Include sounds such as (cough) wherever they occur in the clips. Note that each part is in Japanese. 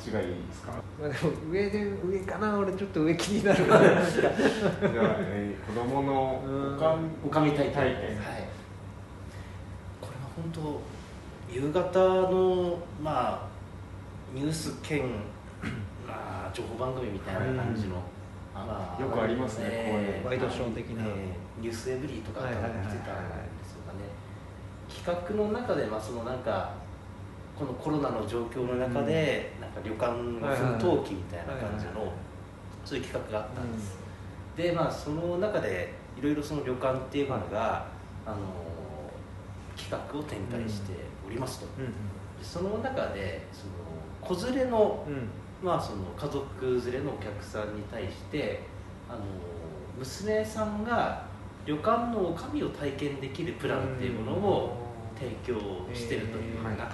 ちがいいですかまあでも上で上かな俺ちょっと上気になる。なじゃあ、えー、子供のうん。おかんおかみ体験はい。これは本当夕方のまあニュース兼まあ情報番組みたいな感じの、あまよくありますねこういう。のワイドショー的なえーニュースエブリーとか多分はいはいはいはい来てたんですよね。企画の中でまあそのなんかこのコロナの状況の中で、なんか旅館の奮闘記みたいな感じの、そういう企画があったんです、でまあその中でいろいろその旅館っていうものが、あの企画を展開しておりますと、うん。でその中でその子連れの,、うんまあその家族連れのお客さんに対してあの娘さんが旅館の女将を体験できるプランっていうものを提供してるというような、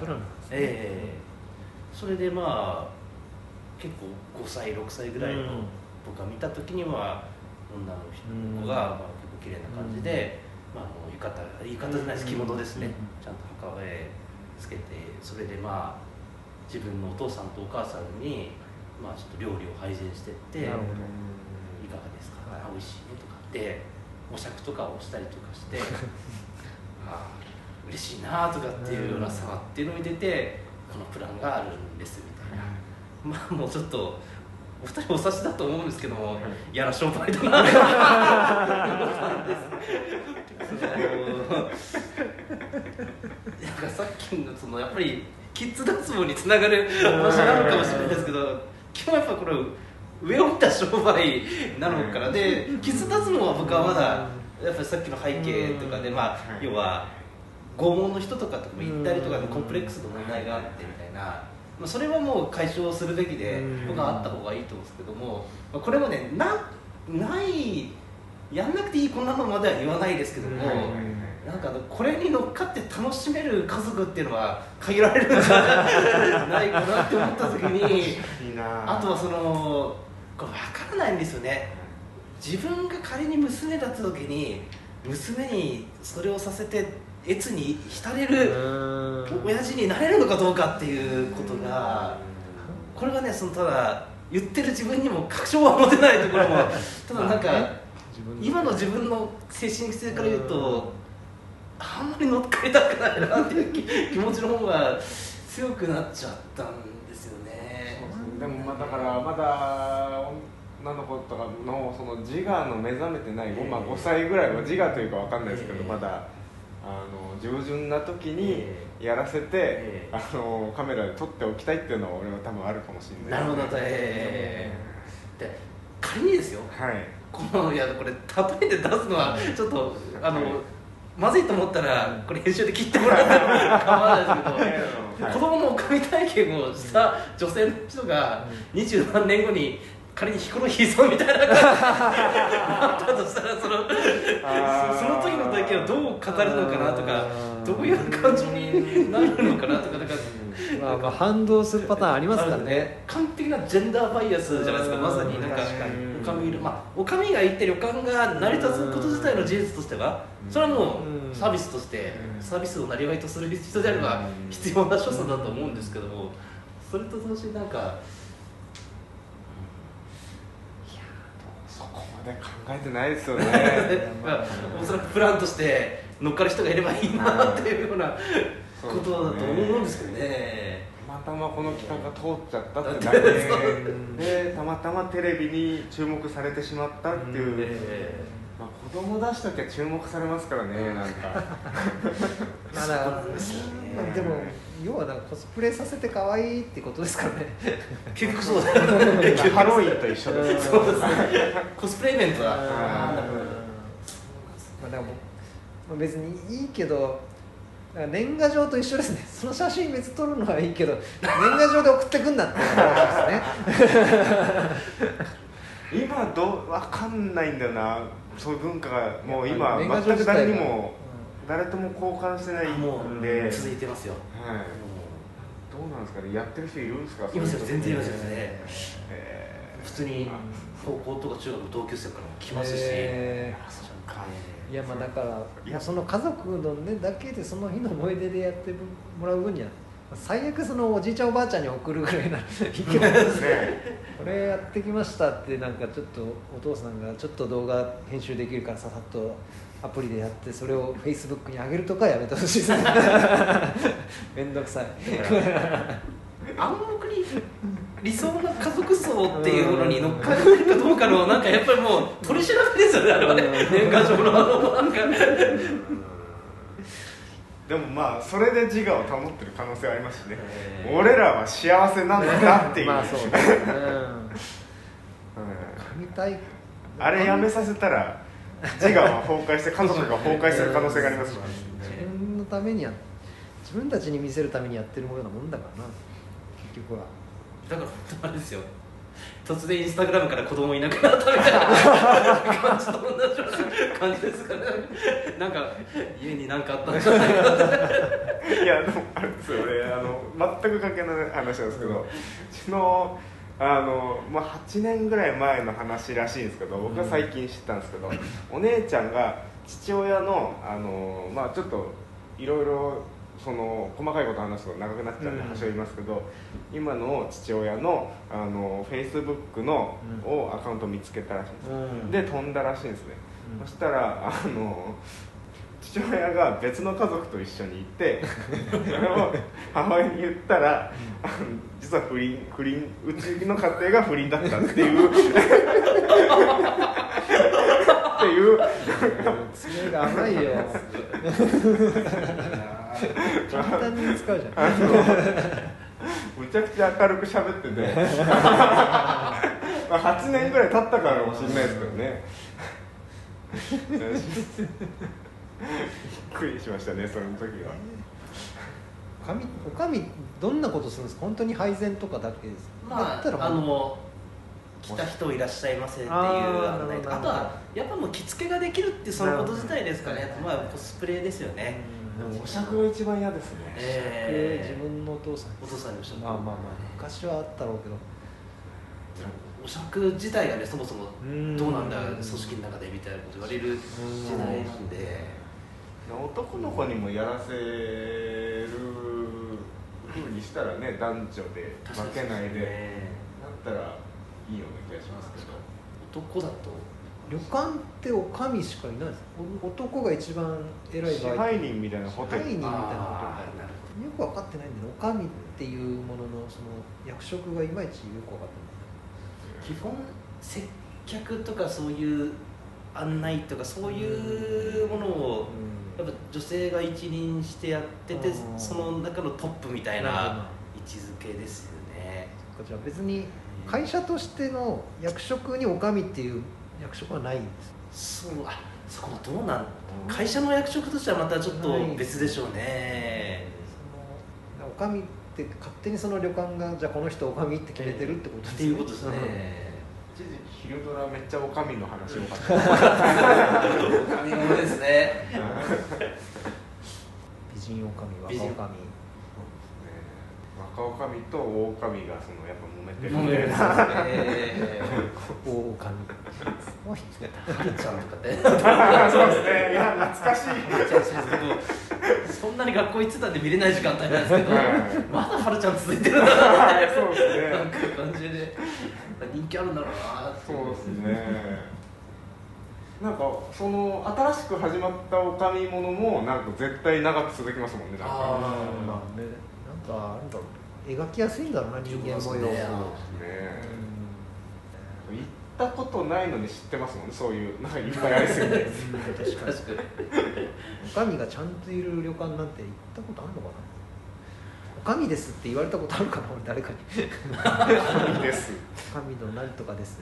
それでまあ結構5歳6歳ぐらいのうん。僕が見た時には女の人の子がまあ結構綺麗な感じで、まあ、あの浴衣浴衣じゃないです着物ですね、うん。ちゃんと墓へつけてそれでまあ自分のお父さんとお母さんに、まあ、ちょっと料理を配膳してっていかがですか、はい。あ美味しいねとか。ってお酌とかをしたりとかして (laughs) ああ嬉しいなとかっていうような様っていうのを見ててこのプランがあるんですみたいな。まあもうちょっとお二人お察しだと思うんですけども嫌な商売だななんかさっきのそのやっぱりキッズ脱毛につながる話なのかもしれないですけど基本やっぱこれ上を見た商売なのからでキッズ脱毛は僕はまだやっぱりさっきの背景とかでまあ要は拷問の人とかとかも行ったりとかでコンプレックスの問題があってみたいな。まあ、それはもう解消するべきでうん。僕はあった方がいいと思うんですけども、まあ、これもねなないやんなくていいこんなのまでは言わないですけども、なんかこれに乗っかって楽しめる家族っていうのは限られるんじゃないかなって思った時にいいな。あとはそのこれ分からないんですよね。自分が仮に娘だった時に娘にそれをさせて越に浸れる親父になれるのかどうかっていうことがこれがねそのただ言ってる自分にも確証は持てないところもただなんか今の自分の精神性から言うとあんまり乗っかりたくないなっていう気気持ちの方が強くなっちゃったんですよね。でもまあだからまだ女の子とかのその自我の目覚めてない、ええ。まあ、5歳ぐらいは自我というかわかんないですけど、ええ。まだあの従順な時にえやらせて、ええ。あのカメラで撮っておきたいっていうのは俺は多分あるかもしれなないるほどええで仮にですよ。はい。このいやこれ例えて出すのはちょっとあの、はいまずいと思ったらこれ編集で切ってもらっても (laughs) 構わないですけど、はい子供のおかみ体験をした女性の人が二十何年後に仮にヒコロヒーさんみたいな感じになったとしたらそのその時の体験をどう語るのかなとかどういう感情になるのかなとかかまあまあ反動するパターンありますからね。完璧なジェンダーバイアスじゃないですか。まさになんか確かに。おかみいる。まあおかみがいて旅館が成り立つこと自体の事実としてはそれはもううん。サービスとしてうん。サービスをなりわいとする人であればうん必要な所作だと思うんですけどもそれと同時になんかそこまで考えてないですよね。(laughs) まあおそらくプランとして乗っかる人がいればいいなっていうようなことだと思うんですけどね。たまたまこの企画が通っちゃったってだだってけで (laughs) たまたまテレビに注目されてしまったっていう、えまあ、子供出しときは注目されますからねなんか。(laughs) まだねまあでも要はなんかコスプレさせて可愛いってことですからね。ー結局そうだよね。ハロウィンと一緒ですそうですね。コスプレイベントだ。まあだからもうまあ別にいいけどだから年賀状と一緒ですね。(laughs) その写真別に撮るのはいいけど年賀状で送ってくんなって話ですね。(laughs) 今どうわかんないんだよな。そういう文化がもう今全く誰にも誰とも交換してないもんうで、続いてますよ。はい、どうなんですかね。やってる人いるんですか？いますよ。全然いますよね。えー。普通に高校とか中学の同級生からも来ますし、へちゃんいやまあだからその家族のねだけでその日の思い出でやってもらう分には最悪そのおじいちゃんおばあちゃんに送るぐらいならい (laughs) いけどね。これやってきましたってなんかちょっとお父さんがちょっと動画編集できるからささっとアプリでやってそれをフェイスブックに上げるとかやめてほしいですね。(laughs) めんどくさい。暗黙に理想の家族像っていうものに乗っかってるかどうかのなんかやっぱりもう取り調べですよねあれはね。年賀状のあのなんか。でもまあそれで自我を保ってる可能性はありますしね、えー俺らは幸せなんだっていう、まあそうね、うん、うん。神対。あれやめさせたら自我は崩壊して家族が崩壊する可能性がありますし。ね自分のためにや自分たちに見せるためにやってるようなもんだからな。結局はだから本当あれですよ。突然インスタグラムから子供いなくなったみたいな感じと同じような感じですかね。なんか家に何かあったんじゃな。いかいやでもあれですよ俺あの全く関係ない話なんですけどうちのあの、まあ、8年ぐらい前の話らしいんですけど僕は最近知ったんですけど、お姉ちゃんが父親のあの、まあ、ちょっといろいろその細かいこと話すと長くなっちゃうんでうん。端折りますけど、今の父親のあのフェイスブックの、うん。をアカウント見つけたらしいんですで飛んだらしいんですね、うん。そしたらあの父親が別の家族と一緒にいて (laughs) それを母親に言ったら、実は不倫不倫うちの家庭が不倫だったっていう (laughs) っていう。爪が甘いよ。簡単に使うじゃん。むちゃくちゃ明るく喋ってて。(laughs) まあ8年ぐらい経ったからかもしれないですけどね。びっくりしましたねその時は。おかみおかみどんなことするんですか？本当に配膳とかだけですまったらああの来た人いらっしゃいませっていう案あとはやっぱもう着付けができるってそのこと自体ですかねまあコスプレですよね、うん。お酌が一番嫌ですね。えー自分のお父さんお父さんにおっしゃるまあまあまあ昔はあったろうけど。お酌自体がねそもそもうん。どうなんだ組織の中でみたいなこと言われる時代なんで。男の子にもやらせる風にしたらね男女で負けないでねなったらいいような気がしますけど。男だと旅館っておかみしかいないんですお男が一番偉い支場合配人みたいなホテル。支配人みたいなあーなるよく分かってないんだよねおかみっていう。もののその役職がいまい。ちよく分かって基本接客とかそういう案内とかそういうものをないやっぱ女性が一任してやっててうんその中のトップみたいな位置づけですよね。こちら別に会社としての役職におかみっていう役職はないんです。そうあそこはどうなん会社の役職としてはまたちょっと別でしょうね。そのおかみって勝手にその旅館がじゃあこの人おかみって決めてるってことですっていうことですね一時期昼ドラめっちゃおかみの話多かった (laughs) 神物ですね。美人おかみ美人若おかみ若おかみと大おかみがそのやっぱ揉めてる。みたいなね。大おかみおいはるちゃんとかってそうですね。いや懐かしい。そんなに学校行ってたんで見れない時間帯なんですけどはい。まだはるちゃん続いてるんだな。ってそうですね。なんか感じで人気あるんだろうなってそうですね。なんかその新しく始まったおかみものもなんか絶対長く続きますもんね。なんかあまあね。なんかあるんだろう描きやすいんだろうな人間模様。をそうですね。ね。行ったことないのに知ってますもんねそういうなんかいっぱいありすぎて。うん確かに。確かにおかみがちゃんといる旅館なんて行ったことあるのかな？おかみですって言われたことあるかな俺誰かに。いいです。おかみのなんとかです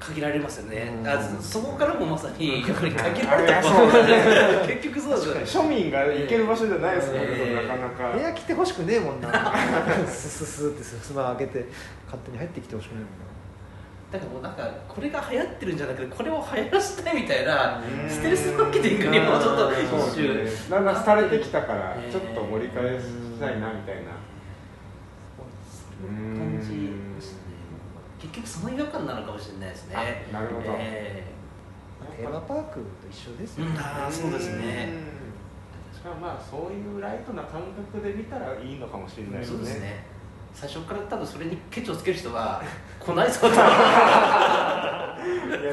限られますよね。うん。あそこからもまさにやっぱり限らあれれた結局そうですよね。庶民が行ける場所じゃないですもんね、ええ。なかなか、部屋来てほしくねえもんな。(laughs) スススってすま開けて勝手に入ってきてほしくねだからもうなんかこれが流行ってるんじゃなくてこれを流行らせたいみたいなうん。ステルスマーケティングにもうちょっとうん一周ねだんだん廃れてきたからええちょっと盛り返したいなみたいな。感じですね結局その違和感なのかもしれないですね。あなるほど。えテーマパークと一緒ですようんあーそうですね。うん。しかもまあそういうライトな感覚で見たらいいのかもしれないですね。そうですね。最初から多分それにケチをつける人は (laughs) 来ないぞと。いや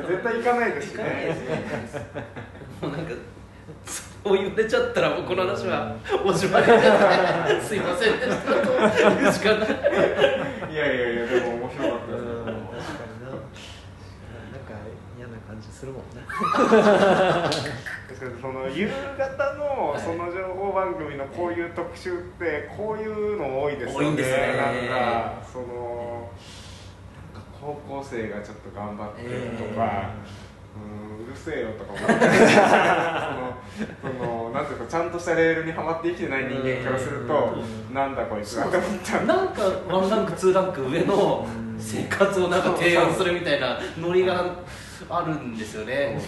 絶対行かないですし行かないでねす。ねもうなんかそう言われちゃったらもうこの話はおしまいですいませんでした。と言うしかないいやいやいやでも面白かったですうん確かにななんか嫌な感じするもんね。その夕方のはいその情報番組のこういう特集ってこういうの多いですよね。多いんですね。なんかその高校生がちょっと頑張ってるとか、うんうるせえよとか思ってそのそのなんていうかちゃんとしたレールにはまって生きてない人間からするとうん。なんだこいつなんかワンランクツーランク上の生活をなんか提案するみたいなノリがあるんですよね。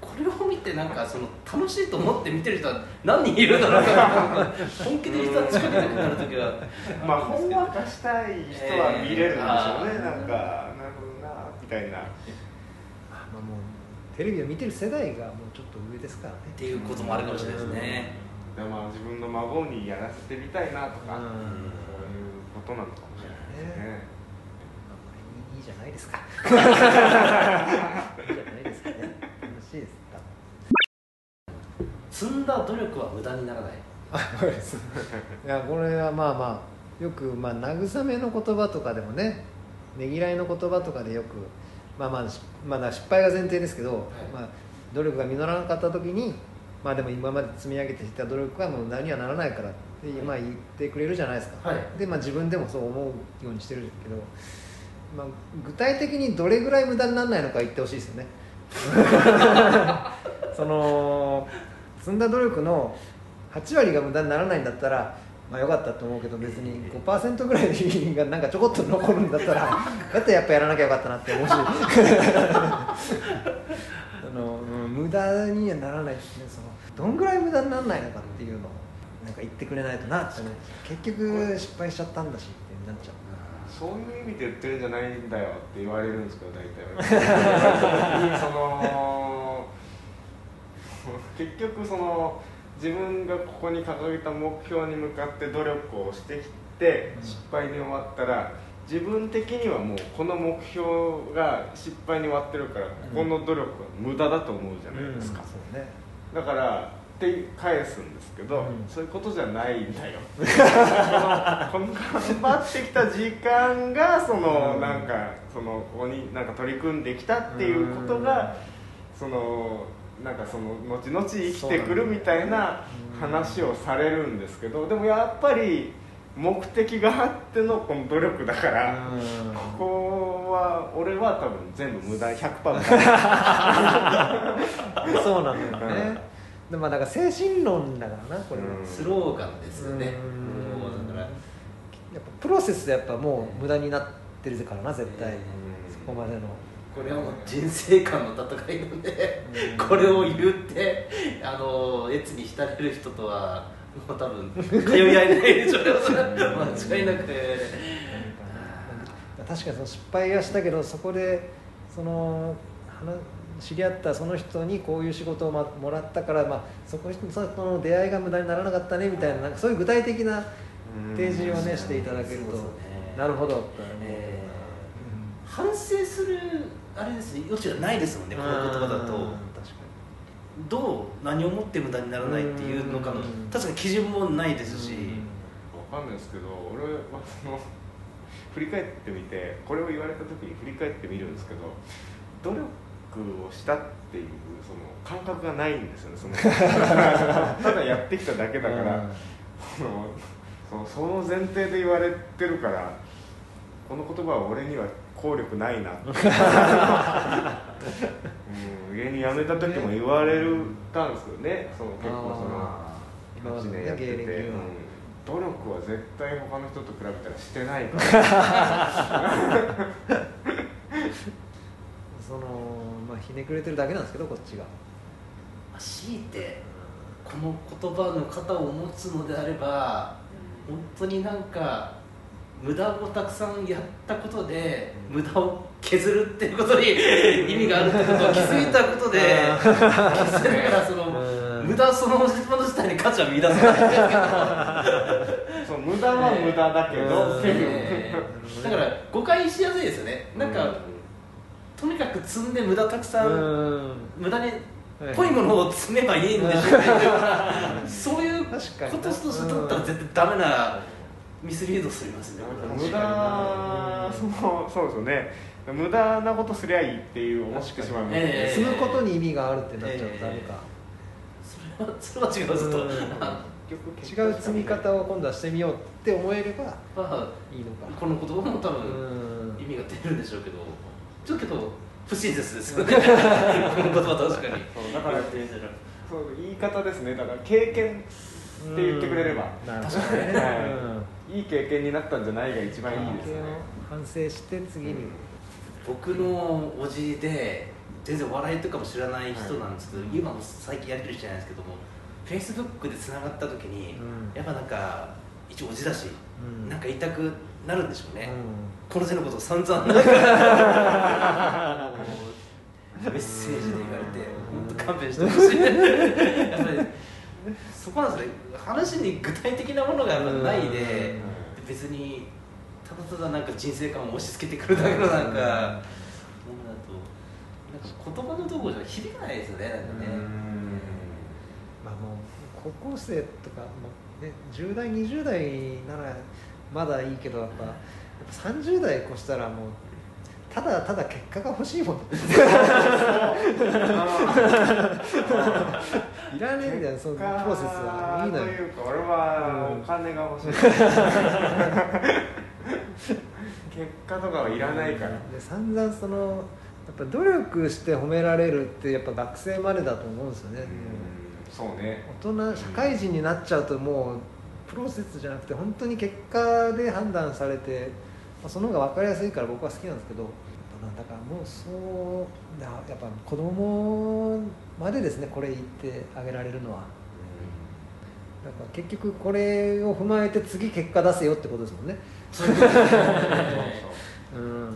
これを見てなんかその楽しいと思って見てる人は何人いるだろう本気で人は近くなくなる時は。まあ本話したい人は見れるんでしょうね、えーなんかなるほどなみたいな。あまあもうテレビを見てる世代がもうちょっと上ですからね。っていうこともあるかもしれないですね。でまあ自分の孫にやらせてみたいなとか、うん。そういうことなのかもしれないですね。じゃないですか。いいじゃないですかね。楽しいです。積んだ努力は無駄にならない。あそうです。いやこれはまあまあよくまあ慰めの言葉とかでもねねぎらいの言葉とかでよくまあまあしまあだ失敗が前提ですけど、まあ、努力が実らなかった時にまあでも今まで積み上げてきた努力はもう何にはならないからって、まあ、言ってくれるじゃないですか、はい。で、まあ、自分でもそう思うようにしてるけど、まあ、具体的にどれぐらい無駄にならないのか言ってほしいですよね。(laughs) その積んだ努力の8割が無駄にならないんだったらまあよかったと思うけど別に5%ぐらいが (laughs) なんかちょこっと残るんだったらだってやっぱやらなきゃよかったなって思うし。(laughs) あの、うん無駄にはならないですね。そのどんぐらい無駄にならないのかっていうのをなんか言ってくれないとなって思う。結局失敗しちゃったんだしってなっちゃうそういう意味で言ってるんじゃないんだよって言われるんですけど大体。(laughs) その結局その自分がここに掲げた目標に向かって努力をしてきてうん。失敗に終わったら自分的にはもうこの目標が失敗に終わってるからここの努力は無駄だと思うじゃないですか、そうね。だからって返すんですけど、うんそういうことじゃないんだよ (laughs) このこの頑張ってきた時間がその、うんなんかそのここになんか取り組んできたっていうことが、そのなんかその後々生きてくるみたいなうん話をされるんですけどでもやっぱり目的があってのこの努力だから。うんここは俺は多分全部無駄100%無駄そうなんだよね、でもだから精神論だからなこれは、うん。スローガンですよね。うん。もうだからやっぱプロセスでやっぱもう無駄になってるからな絶対、うん。そこまでの。これはもう人生観の戦いなんでうん。これを言ってあの越に浸れる人とはもう多分通い合えないでしょう。ね間違いなく。確かにその失敗はしたけどそこでその話知り合ったその人にこういう仕事をまもらったから、まあ、そこその出会いが無駄にならなかったねみたいななんかそういう具体的な提示をねしていただけると、なるほど。え反省するあれですね余地がないですもんねこの言葉だと。どう何をもって無駄にならないっていうのかのうん。確かに基準もないですし、わかんないですけど俺はその (laughs) 振り返ってみてこれを言われた時に振り返ってみるんですけど努力をしたっていうその感覚がないんですよねその。(laughs) ただやってきただけだから、そのそのその前提で言われてるからこの言葉は俺には効力ないなって。(laughs) うん芸人辞めた時も言われたんですよねその結構その今まで8ね年やってて、努力は絶対他の人と比べたらしてないから。(laughs) そのまあひねくれてるだけなんですけどこっちが、強いてこの言葉の型を持つのであれば本当になんか無駄をたくさんやったことで無駄を削るっていうことに意味があるってことを気づいたことで気づいたからそのうん。無駄そのもの自体に価値は見出さない。んですけどそう無駄は無駄だけど、うん。セルえーだから誤解しやすいですよね。なんか、とにかく積んで無駄たくさん、うん。無駄にはい。ぽいものを積めばいいんでしょうっていうそういうこ確かにととして取ったら絶対ダメなミスリードすりますね。無駄。そのそうですよね。無駄なことすりゃいいっていう思ってしまう。んですよね、ええ。積むことに意味があるってなっちゃうとダメか、それはそれは違うずっと違う積み方を今度はしてみようって思えればまあいいのか。この言葉も多う分ん。意味が出るんでしょうけどちょっと不親切ですよね。この言葉確かに。そうだからそう言い方ですね。だから経験って言ってくれれば。なるほどね、はい。いい経験になったんじゃないが一番いいですね反省して次に、僕のおじで全然笑いとかも知らない人なんですけど、今も最近やり取りしてないですけどもフェイスブックでつながった時に、うん。やっぱなんか一応おじだし、うん。なんか言いたくなるんでしょうね、うこの手のことを散々なんか (laughs) (laughs) メッセージで言われて本当勘弁してほしい。やっぱりそこなんですね。話に具体的なものがないで、別にただただなんか人生観を押し付けてくるだけのなんか、ものだとなんか言葉のどこじゃ響かないですよねなんかね、まあもう高校生とか、まあね、10代20代ならまだいいけどやっぱやっぱ30代越したらもうただただ結果が欲しいもん (laughs) いらねえんだよそのプロセスは。いいのよ。というか俺はお金が欲しい。結果とかはいらないから。で散々そのやっぱ努力して褒められるってやっぱ学生までだと思うんですよね、そうね。大人社会人になっちゃうともうプロセスじゃなくて本当に結果で判断されて、まあ、その方が分かりやすいから僕は好きなんですけどだからもうそうだやっぱ子供までですねこれ言ってあげられるのは。だから結局これを踏まえて次結果出せよってことですもんね。そういううん。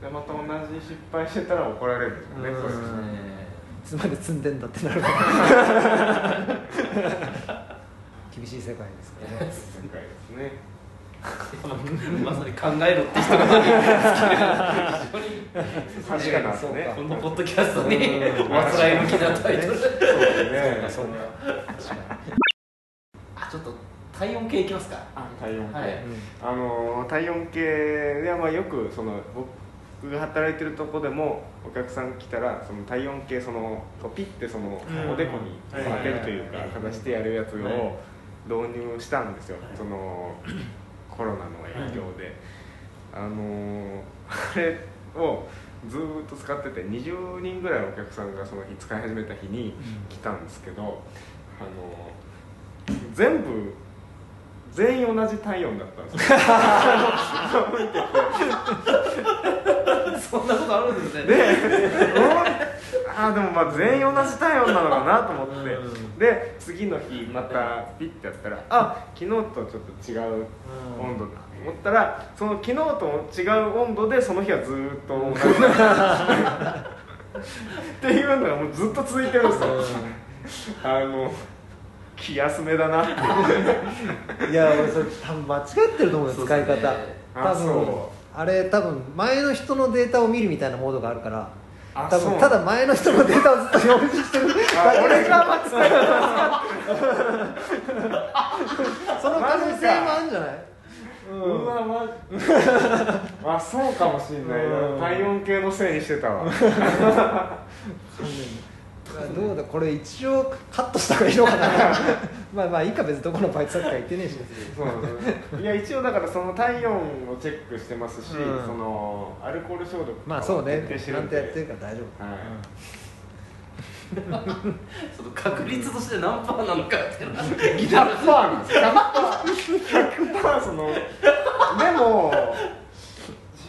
でまた同じ失敗してたら怒られるんですよね。うん。そうですね。いつまで積んでんだってなるから (laughs) 厳しい世界ですからね。(laughs) 世界ですね (laughs) まさに考えろって一言に尽きる非常に確か。このポッドキャストにうん。わつらい向きなタイトルそうね。そうかあちょっと体温計いきますか。あ体温計、はい。あの体温計ではまあよくその僕が働いてるとこでもお客さん来たらその体温計そのピッてそのうん。おでこに当てるというかはい。かざしてやるやつはい。を導入したんですよ、はいそのコロナの影響で、あのあれをずーっと使ってて20人ぐらいお客さんがその日使い始めた日に来たんですけど、あの全部全員同じ体温だったんですよ。(laughs) そんなことあるんですね。で、あーでもまあ全員同じ体温なのかなと思って、うん。で次の日またピッてやったらあ昨日とちょっと違う温度だと思ったらその昨日と違う温度でその日はずーっと同じ。っていうのがもうずっと続いてるんですよ、あの気休めだなって。いや俺それ多分間違ってると思うよ使い方、多分そあれ多分前の人のデータを見るみたいなモードがあるから多分ただ前の人のデータをずっと表示してるあ俺が間違えその可能性もあるんじゃない？うわまあそうかもしんないな。うん。体温計のせいにしてたわ (laughs) どうだこれ一応カットした方がいいのかな。まあまあいいか別にどこのバイト先か言ってねえし。そうなんですよいや一応だからその体温をチェックしてますし、うん。そのアルコール消毒まあそうね。ちゃんとやってるから大丈夫、はい。その確率として何パーなのかっていうのは100%なんです 100%, 100%その。でも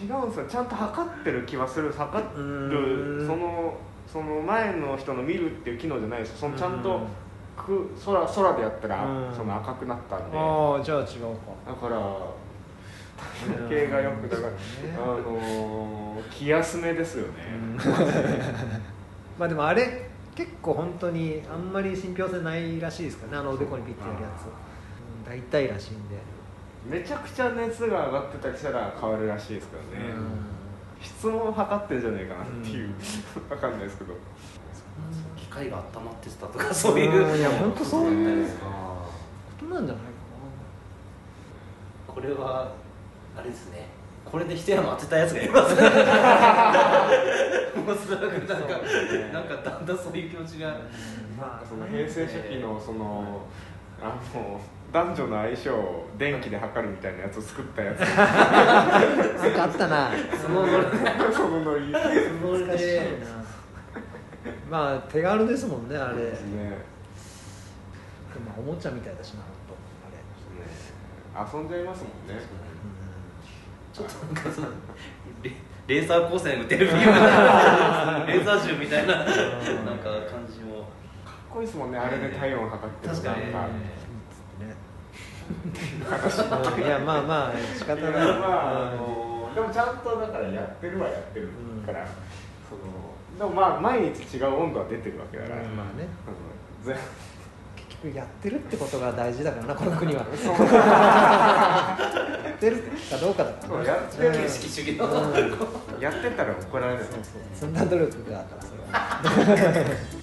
違うんですよ。ちゃんと測ってる気はする。測うるん。そのその前の人の見るっていう機能じゃないですそのちゃんとうん。く空空でやったらうん。その赤くなったんで。だああじゃあ違うか。から体型がよくだから、ねあのー気休めですよね、(laughs) まあでもあれ結構本当にあんまり信憑性ないらしいですからね。あのおでこにピッてやるやつ、うん、大体らしいんで、めちゃくちゃ熱が上がってたりしたら変わるらしいですからね、質問を測ってんじゃねえかなっていう、わかんないですけど。機械が温まってたとか (laughs) そういう。うんいや本当そういうあことなんじゃないかーこれはあれですね。これで一山当てたやつがいます。ね (laughs) もうすごくなんかね。なんかだんだんそういう気持ちが。なまあその平成初期のそのあの男女の相性を電気で測るみたいなやつを作ったやつ。(laughs) なんかあったな。(laughs) そのノリ。そのノリ。しいでなまあ手軽ですもんねあれ。でもですね。おもちゃみたいだしな本当あれ。遊んじゃいますもんね。ちょっとなんかそのレレーザー光線打てるビームレーザー銃みたいななんか感じも。かっこいいですもんねあれで体温測ってる確かに。なんうん。いやまあまあ仕方ない。いやまああのでもちゃんとだからやってるはやってるから、そのでもまあ毎日違う温度は出てるわけだから、うん。まあね。うん。ぜ結局やってるってことが大事だからなこの国は。やってるかどうかだからそうなやってるうん形式主義のうん。やってたら怒られる。そうそう。積んだ努力があったらそれは